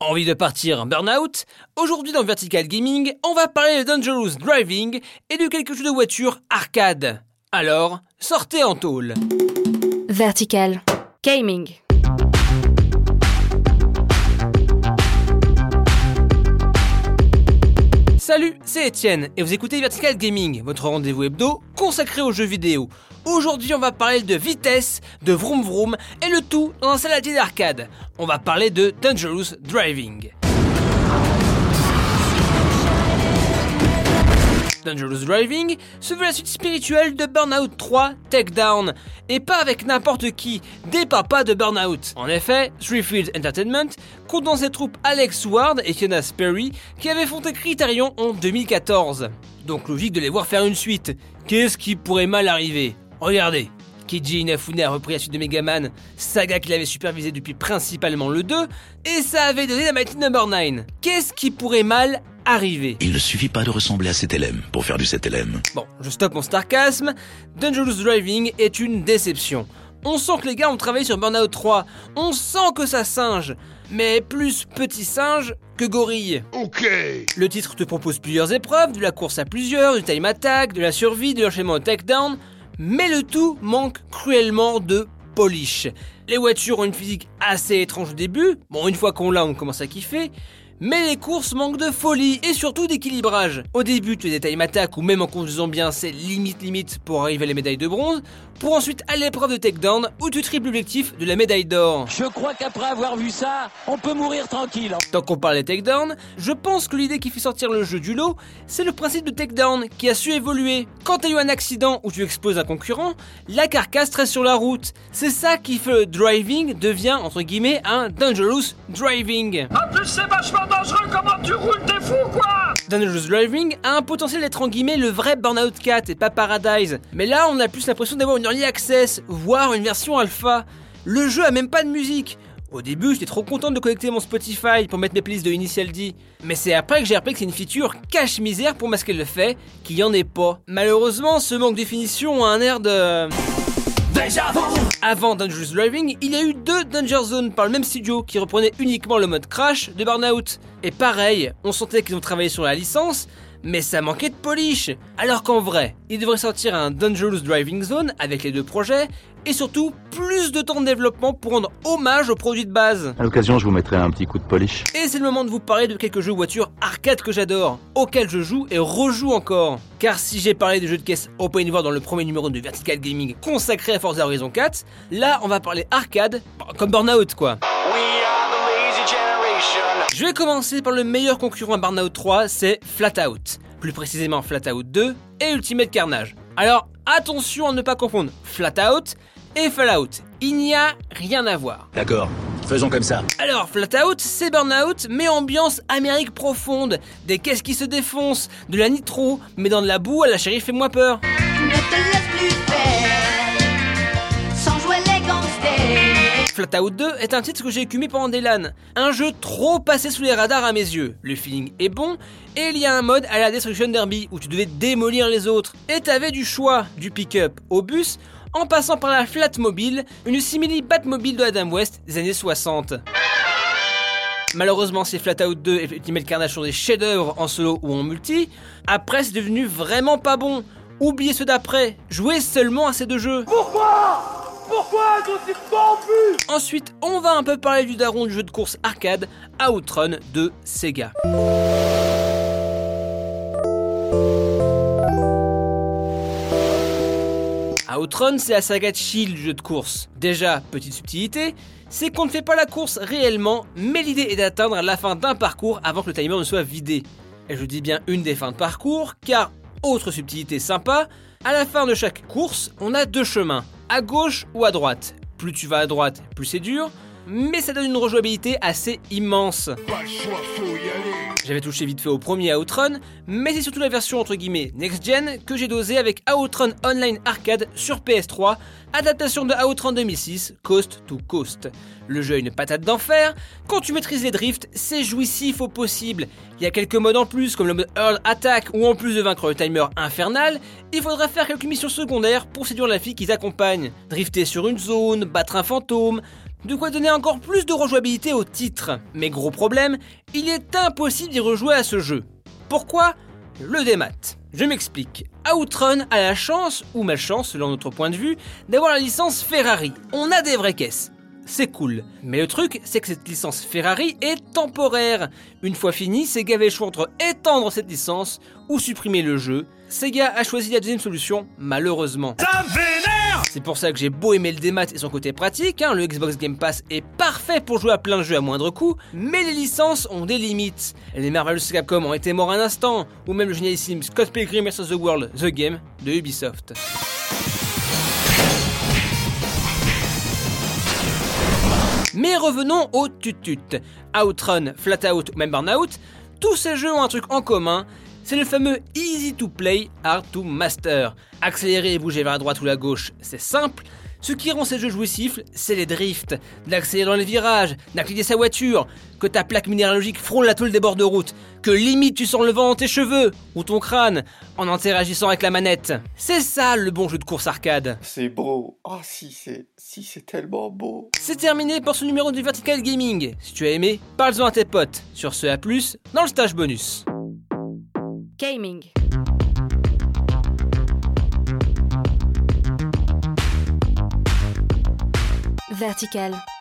Envie de partir en burn-out? Aujourd'hui dans Vertical Gaming, on va parler de Dangerous Driving et de quelques jeux de voiture arcade. Alors, sortez en tôle. Vertical Gaming Salut, c'est Étienne et vous écoutez Vertical Gaming, votre rendez-vous hebdo consacré aux jeux vidéo. Aujourd'hui, on va parler de vitesse, de vroom vroom et le tout dans un saladier d'arcade. On va parler de Dangerous Driving. Dangerous Driving se veut la suite spirituelle de Burnout 3 Takedown, et pas avec n'importe qui, des papas de Burnout. En effet, Three Fields Entertainment compte dans ses troupes Alex Ward et Fiona Sperry qui avaient fondé Criterion en 2014. Donc logique de les voir faire une suite. Qu'est-ce qui pourrait mal arriver? Regardez, Keiji Inafune a repris la suite de Megaman, saga qu'il avait supervisé depuis principalement le 2, et ça avait donné la Mighty Number 9. Qu'est-ce qui pourrait mal arriver Il ne suffit pas de ressembler à LM pour faire du LM. Bon, je stoppe mon sarcasme, Dangerous Driving est une déception. On sent que les gars ont travaillé sur Burnout 3, on sent que ça singe, mais plus petit singe que gorille. Ok Le titre te propose plusieurs épreuves, de la course à plusieurs, du time attack, de la survie, de l'enchaînement au takedown, mais le tout manque cruellement de polish. Les voitures ont une physique assez étrange au début, bon une fois qu'on l'a on commence à kiffer, mais les courses manquent de folie et surtout d'équilibrage. Au début, tu es des time attack ou même en conduisant bien, c'est limite limite pour arriver à les médailles de bronze, pour ensuite à l'épreuve de takedown où tu triples l'objectif de la médaille d'or. Je crois qu'après avoir vu ça, on peut mourir tranquille. Tant qu'on parle des takedowns, je pense que l'idée qui fait sortir le jeu du lot, c'est le principe de takedown qui a su évoluer. Quand tu as eu un accident où tu exploses un concurrent, la carcasse reste sur la route. C'est ça qui fait le driving devient entre guillemets un dangerous driving. En plus c'est vachement dangereux comment tu roules, t'es fou quoi Dangerous Driving a un potentiel d'être en guillemets le vrai Burnout 4 et pas Paradise. Mais là, on a plus l'impression d'avoir une early access, voire une version alpha. Le jeu a même pas de musique. Au début, j'étais trop content de connecter mon Spotify pour mettre mes playlists de Initial D. Mais c'est après que j'ai appris que c'est une feature cache-misère pour masquer le fait qu'il y en ait pas. Malheureusement, ce manque de définition a un air de... Avant Dangerous Driving, il y a eu deux Danger Zone par le même studio qui reprenaient uniquement le mode crash de Burnout. Et pareil, on sentait qu'ils ont travaillé sur la licence, mais ça manquait de polish. Alors qu'en vrai, il devrait sortir un Dangerous Driving Zone avec les deux projets, et surtout plus de temps de développement pour rendre hommage aux produits de base. À l'occasion, je vous mettrai un petit coup de polish. Et c'est le moment de vous parler de quelques jeux voitures arcade que j'adore, auxquels je joue et rejoue encore. Car si j'ai parlé des jeux de caisse open world dans le premier numéro de Vertical Gaming consacré à Forza Horizon 4, là on va parler arcade, comme Burnout quoi. Je vais commencer par le meilleur concurrent à Burnout 3, c'est Flatout. Plus précisément Flatout 2 et Ultimate Carnage. Alors attention à ne pas confondre Flatout et Fallout. Il n'y a rien à voir. D'accord, faisons comme ça. Alors, Flatout, c'est Burnout, mais ambiance Amérique profonde. Des caisses qui se défoncent, de la nitro, mais dans de la boue à la chérie fais-moi peur. Flatout 2 est un titre que j'ai écumé pendant des LAN. Un jeu trop passé sous les radars à mes yeux. Le feeling est bon, et il y a un mode à la Destruction Derby où tu devais démolir les autres. Et t'avais du choix, du pick-up au bus, en passant par la Flatmobile, une simili Batmobile de Adam West des années 60. Malheureusement, ces Flatout 2 et Ultimate Carnage sont des chefs-d'œuvre en solo ou en multi. Après, c'est devenu vraiment pas bon. Oubliez ceux d'après, jouez seulement à ces deux jeux. Pourquoi? Pourquoi Ensuite, on va un peu parler du daron du jeu de course arcade, Outrun de Sega. Outrun, c'est la saga de Shield du jeu de course. Déjà, petite subtilité, c'est qu'on ne fait pas la course réellement, mais l'idée est d'atteindre la fin d'un parcours avant que le timer ne soit vidé. Et je dis bien une des fins de parcours, car, autre subtilité sympa, à la fin de chaque course, on a deux chemins, à gauche ou à droite. Plus tu vas à droite, plus c'est dur, mais ça donne une rejouabilité assez immense. J'avais touché vite fait au premier Outrun, mais c'est surtout la version entre guillemets next-gen que j'ai dosé avec Outrun Online Arcade sur PS3, adaptation de Outrun 2006, Coast to Coast. Le jeu a une patate d'enfer, quand tu maîtrises les drifts, c'est jouissif au possible. Il y a quelques modes en plus comme le mode Earl Attack où en plus de vaincre le timer infernal, il faudra faire quelques missions secondaires pour séduire la fille qui t'accompagne. Drifter sur une zone, battre un fantôme, De quoi donner encore plus de rejouabilité au titre. Mais gros problème, il est impossible d'y rejouer à ce jeu. Pourquoi? Le démat. Je m'explique. Outrun a la chance, ou malchance selon notre point de vue, d'avoir la licence Ferrari. On a des vraies caisses. C'est cool. Mais le truc, c'est que cette licence Ferrari est temporaire. Une fois finie, Sega avait le choix entre étendre cette licence ou supprimer le jeu. Sega a choisi la deuxième solution, malheureusement. C'est pour ça que j'ai beau aimer le démat et son côté pratique, hein, le Xbox Game Pass est parfait pour jouer à plein de jeux à moindre coût, mais les licences ont des limites. Les Marvel Capcom ont été morts un instant, ou même le génialissime Scott Pilgrim vs. The World, The Game, de Ubisoft. Mais revenons au tutut. Outrun, Flatout ou même Burnout, tous ces jeux ont un truc en commun, c'est le fameux easy to play, hard to master. Accélérer et bouger vers la droite ou la gauche, c'est simple. Ce qui rend ces jeux jouissifs, c'est les drifts, d'accélérer dans les virages, d'incliner sa voiture, que ta plaque minéralogique frôle la tôle des bords de route, que limite tu sens le vent dans tes cheveux ou ton crâne en interagissant avec la manette. C'est ça le bon jeu de course arcade. C'est beau. Oh si c'est si c'est tellement beau. C'est terminé pour ce numéro du Vertical Gaming. Si tu as aimé, parle-en à tes potes. Sur ce à plus dans le stage bonus. Gaming. Vertical.